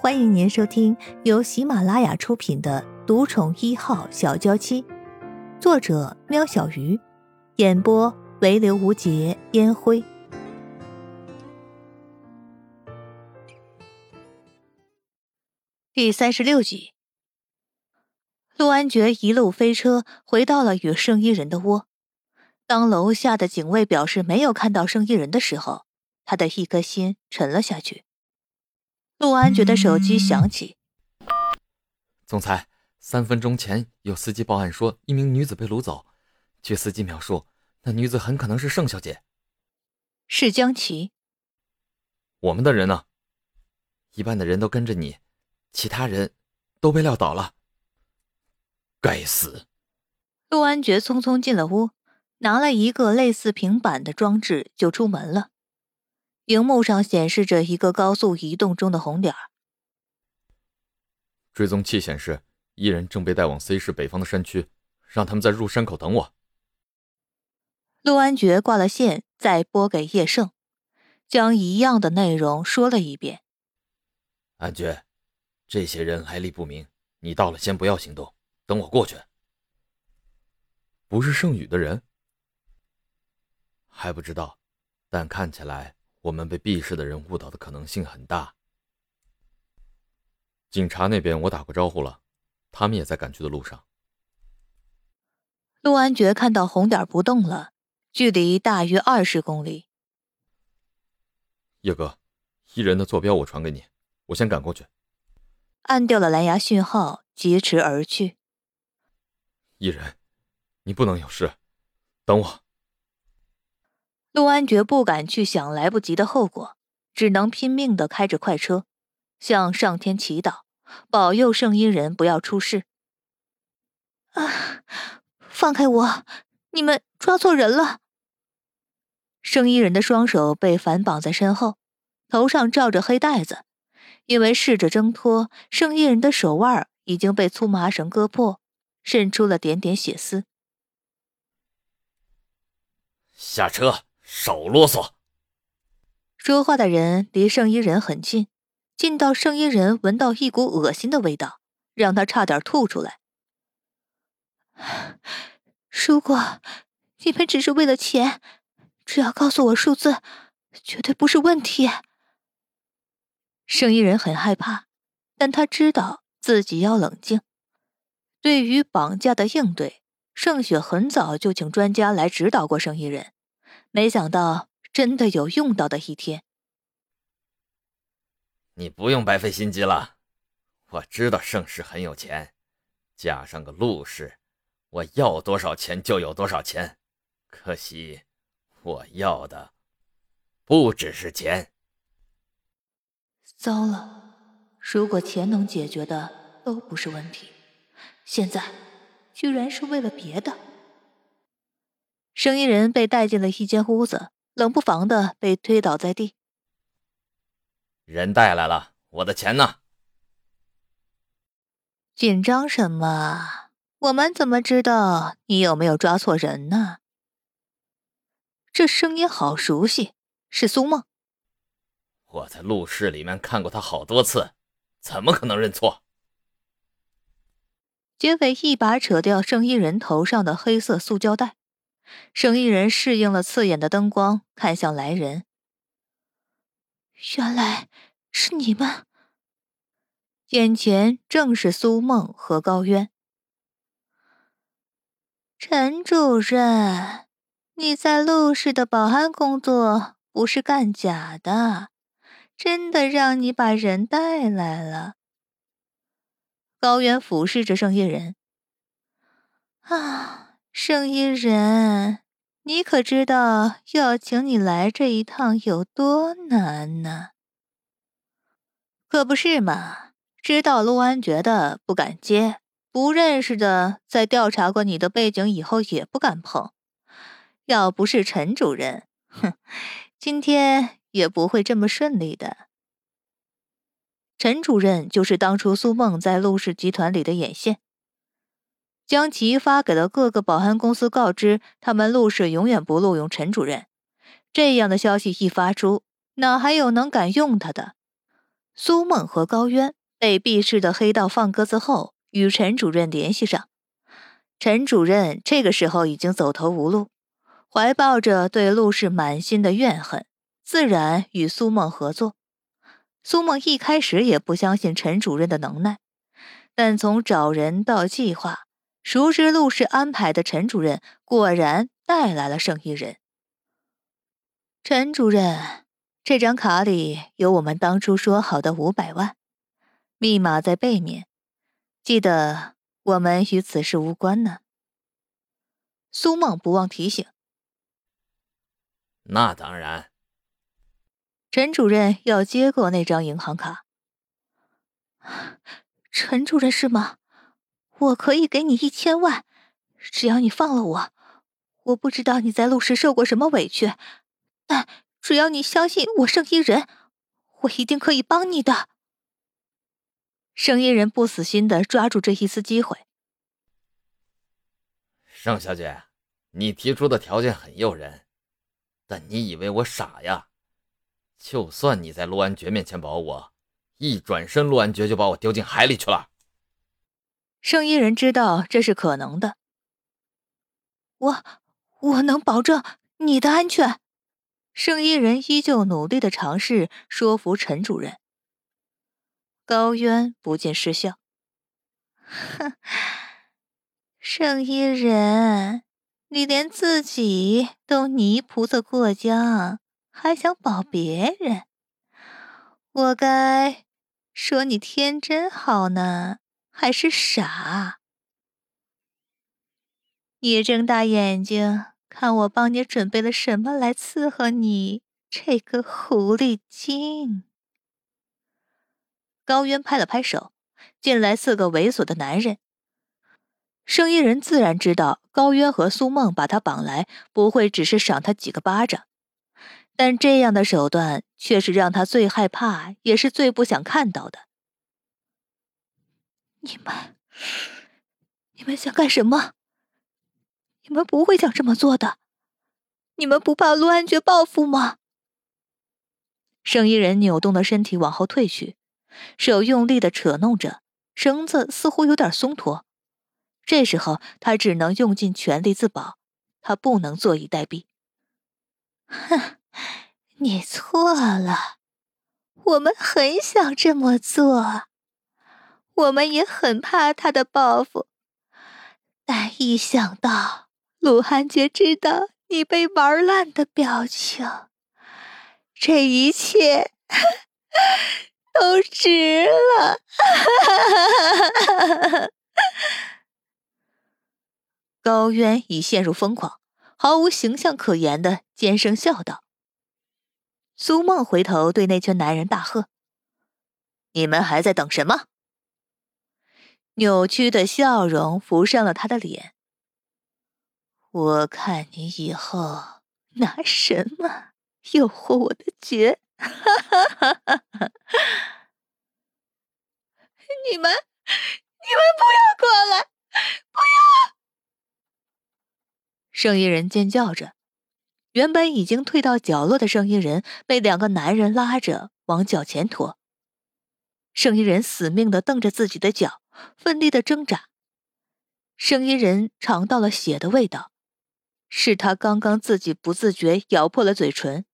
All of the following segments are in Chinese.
欢迎您收听由喜马拉雅出品的《独宠一号小娇妻》，作者：喵小鱼，演播：唯刘无节烟灰。第三十六集，陆安觉一路飞车回到了与圣衣人的窝。当楼下的警卫表示没有看到圣衣人的时候，他的一颗心沉了下去。陆安觉的手机响起。总裁，三分钟前有司机报案说一名女子被掳走，据司机描述，那女子很可能是盛小姐。是江琪。我们的人呢？一半的人都跟着你，其他人都被撂倒了。该死！陆安觉匆匆进了屋，拿了一个类似平板的装置就出门了。荧幕上显示着一个高速移动中的红点追踪器显示，一人正被带往 C 市北方的山区，让他们在入山口等我。陆安觉挂了线，再拨给叶盛，将一样的内容说了一遍。安觉，这些人来历不明，你到了先不要行动，等我过去。不是圣宇的人，还不知道，但看起来。我们被 B 市的人误导的可能性很大。警察那边我打过招呼了，他们也在赶去的路上。陆安觉看到红点不动了，距离大约二十公里。叶哥，一人的坐标我传给你，我先赶过去。按掉了蓝牙讯号，疾驰而去。一人，你不能有事，等我。陆安觉不敢去想来不及的后果，只能拼命的开着快车，向上天祈祷，保佑圣衣人不要出事。啊！放开我！你们抓错人了！圣衣人的双手被反绑在身后，头上罩着黑带子，因为试着挣脱，圣衣人的手腕已经被粗麻绳割破，渗出了点点血丝。下车。少啰嗦！说话的人离圣衣人很近，近到圣衣人闻到一股恶心的味道，让他差点吐出来。如果你们只是为了钱，只要告诉我数字，绝对不是问题。圣衣人很害怕，但他知道自己要冷静。对于绑架的应对，盛雪很早就请专家来指导过圣衣人。没想到真的有用到的一天。你不用白费心机了，我知道盛世很有钱，加上个陆氏，我要多少钱就有多少钱。可惜我要的不只是钱。糟了，如果钱能解决的都不是问题，现在居然是为了别的。生意人被带进了一间屋子，冷不防的被推倒在地。人带来了，我的钱呢？紧张什么？我们怎么知道你有没有抓错人呢？这声音好熟悉，是苏梦。我在录室里面看过他好多次，怎么可能认错？劫匪一把扯掉生意人头上的黑色塑胶袋。生意人适应了刺眼的灯光，看向来人。原来是你们。眼前正是苏梦和高渊。陈主任，你在陆氏的保安工作不是干假的，真的让你把人带来了。高渊俯视着生意人。啊。圣衣人，你可知道要请你来这一趟有多难呢？可不是嘛！知道陆安觉的不敢接，不认识的在调查过你的背景以后也不敢碰。要不是陈主任，哼，今天也不会这么顺利的。陈主任就是当初苏梦在陆氏集团里的眼线。将其发给了各个保安公司，告知他们陆氏永远不录用陈主任。这样的消息一发出，哪还有能敢用他的？苏梦和高渊被避世的黑道放鸽子后，与陈主任联系上。陈主任这个时候已经走投无路，怀抱着对陆氏满心的怨恨，自然与苏梦合作。苏梦一开始也不相信陈主任的能耐，但从找人到计划，熟知陆氏安排的陈主任果然带来了生意人。陈主任，这张卡里有我们当初说好的五百万，密码在背面，记得。我们与此事无关呢。苏梦不忘提醒。那当然。陈主任要接过那张银行卡。陈主任是吗？我可以给你一千万，只要你放了我。我不知道你在陆氏受过什么委屈，但只要你相信我圣衣人，我一定可以帮你的。圣衣人不死心的抓住这一丝机会。盛小姐，你提出的条件很诱人，但你以为我傻呀？就算你在陆安觉面前保我，一转身陆安觉就把我丢进海里去了。圣衣人知道这是可能的。我我能保证你的安全。圣衣人依旧努力的尝试说服陈主任。高渊不禁失笑，哼，圣衣人，你连自己都泥菩萨过江，还想保别人？我该说你天真好呢，还是傻？你睁大眼睛看我帮你准备了什么来伺候你这个狐狸精。高渊拍了拍手，进来四个猥琐的男人。生意人自然知道高渊和苏梦把他绑来，不会只是赏他几个巴掌，但这样的手段却是让他最害怕，也是最不想看到的。你们，你们想干什么？你们不会想这么做的。你们不怕陆安觉报复吗？圣衣人扭动的身体往后退去。手用力的扯弄着绳子，似乎有点松脱。这时候他只能用尽全力自保，他不能坐以待毙。哼，你错了，我们很想这么做，我们也很怕他的报复，但一想到鲁汉杰知道你被玩烂的表情，这一切。都值了！高渊已陷入疯狂，毫无形象可言的尖声笑道。苏梦回头对那群男人大喝：“你们还在等什么？”扭曲的笑容浮上了他的脸。我看你以后拿什么诱惑我的绝？哈哈哈！哈，你们，你们不要过来！不要！圣衣人尖叫着，原本已经退到角落的圣衣人被两个男人拉着往脚前拖。圣衣人死命的瞪着自己的脚，奋力的挣扎。圣衣人尝到了血的味道，是他刚刚自己不自觉咬破了嘴唇。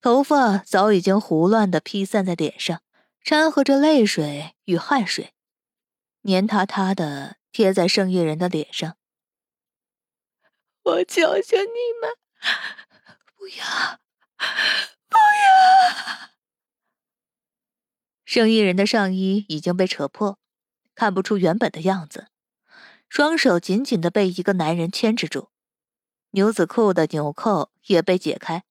头发早已经胡乱的披散在脸上，掺和着泪水与汗水，黏塌塌的贴在圣衣人的脸上。我求求你们，不要，不要！圣衣人的上衣已经被扯破，看不出原本的样子，双手紧紧的被一个男人牵制住，牛仔裤的纽扣也被解开。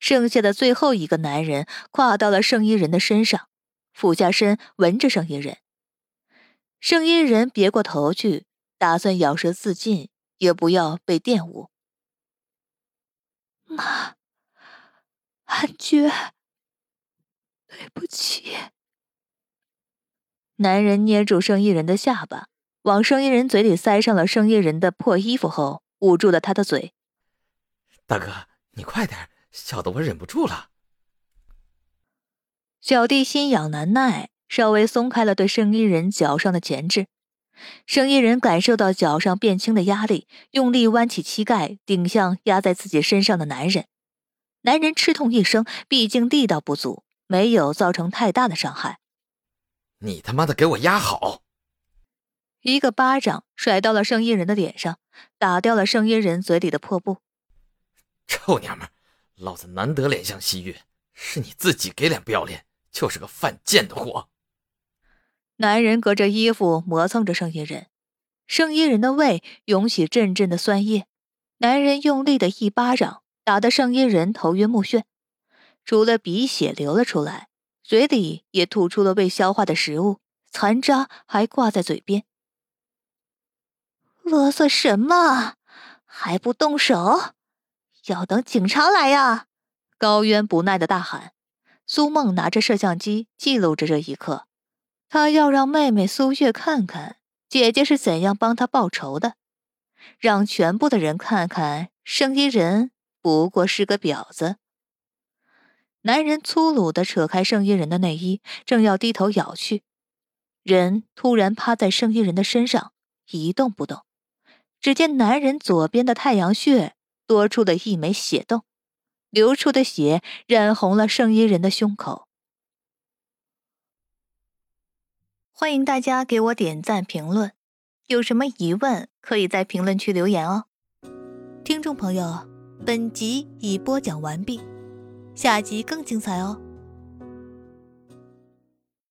剩下的最后一个男人跨到了圣衣人的身上，俯下身闻着圣衣人。圣衣人别过头去，打算咬舌自尽，也不要被玷污。妈，安觉，对不起。男人捏住生意人的下巴，往生意人嘴里塞上了生意人的破衣服后，捂住了他的嘴。大哥，你快点。小的我忍不住了。小弟心痒难耐，稍微松开了对生意人脚上的钳制。生意人感受到脚上变轻的压力，用力弯起膝盖，顶向压在自己身上的男人。男人吃痛一声，毕竟力道不足，没有造成太大的伤害。你他妈的给我压好！一个巴掌甩到了圣衣人的脸上，打掉了圣衣人嘴里的破布。臭娘们，老子难得怜香惜玉，是你自己给脸不要脸，就是个犯贱的货。男人隔着衣服磨蹭着圣衣人，圣衣人的胃涌起阵阵的酸液。男人用力的一巴掌打得圣衣人头晕目眩，除了鼻血流了出来，嘴里也吐出了未消化的食物，残渣还挂在嘴边。啰嗦什么？还不动手？要等警察来呀！高渊不耐的大喊。苏梦拿着摄像机记录着这一刻。他要让妹妹苏月看看姐姐是怎样帮他报仇的，让全部的人看看生意人不过是个婊子。男人粗鲁的扯开圣衣人的内衣，正要低头咬去，人突然趴在圣衣人的身上一动不动。只见男人左边的太阳穴多出了一枚血洞，流出的血染红了圣衣人的胸口。欢迎大家给我点赞评论，有什么疑问可以在评论区留言哦。听众朋友，本集已播讲完毕，下集更精彩哦。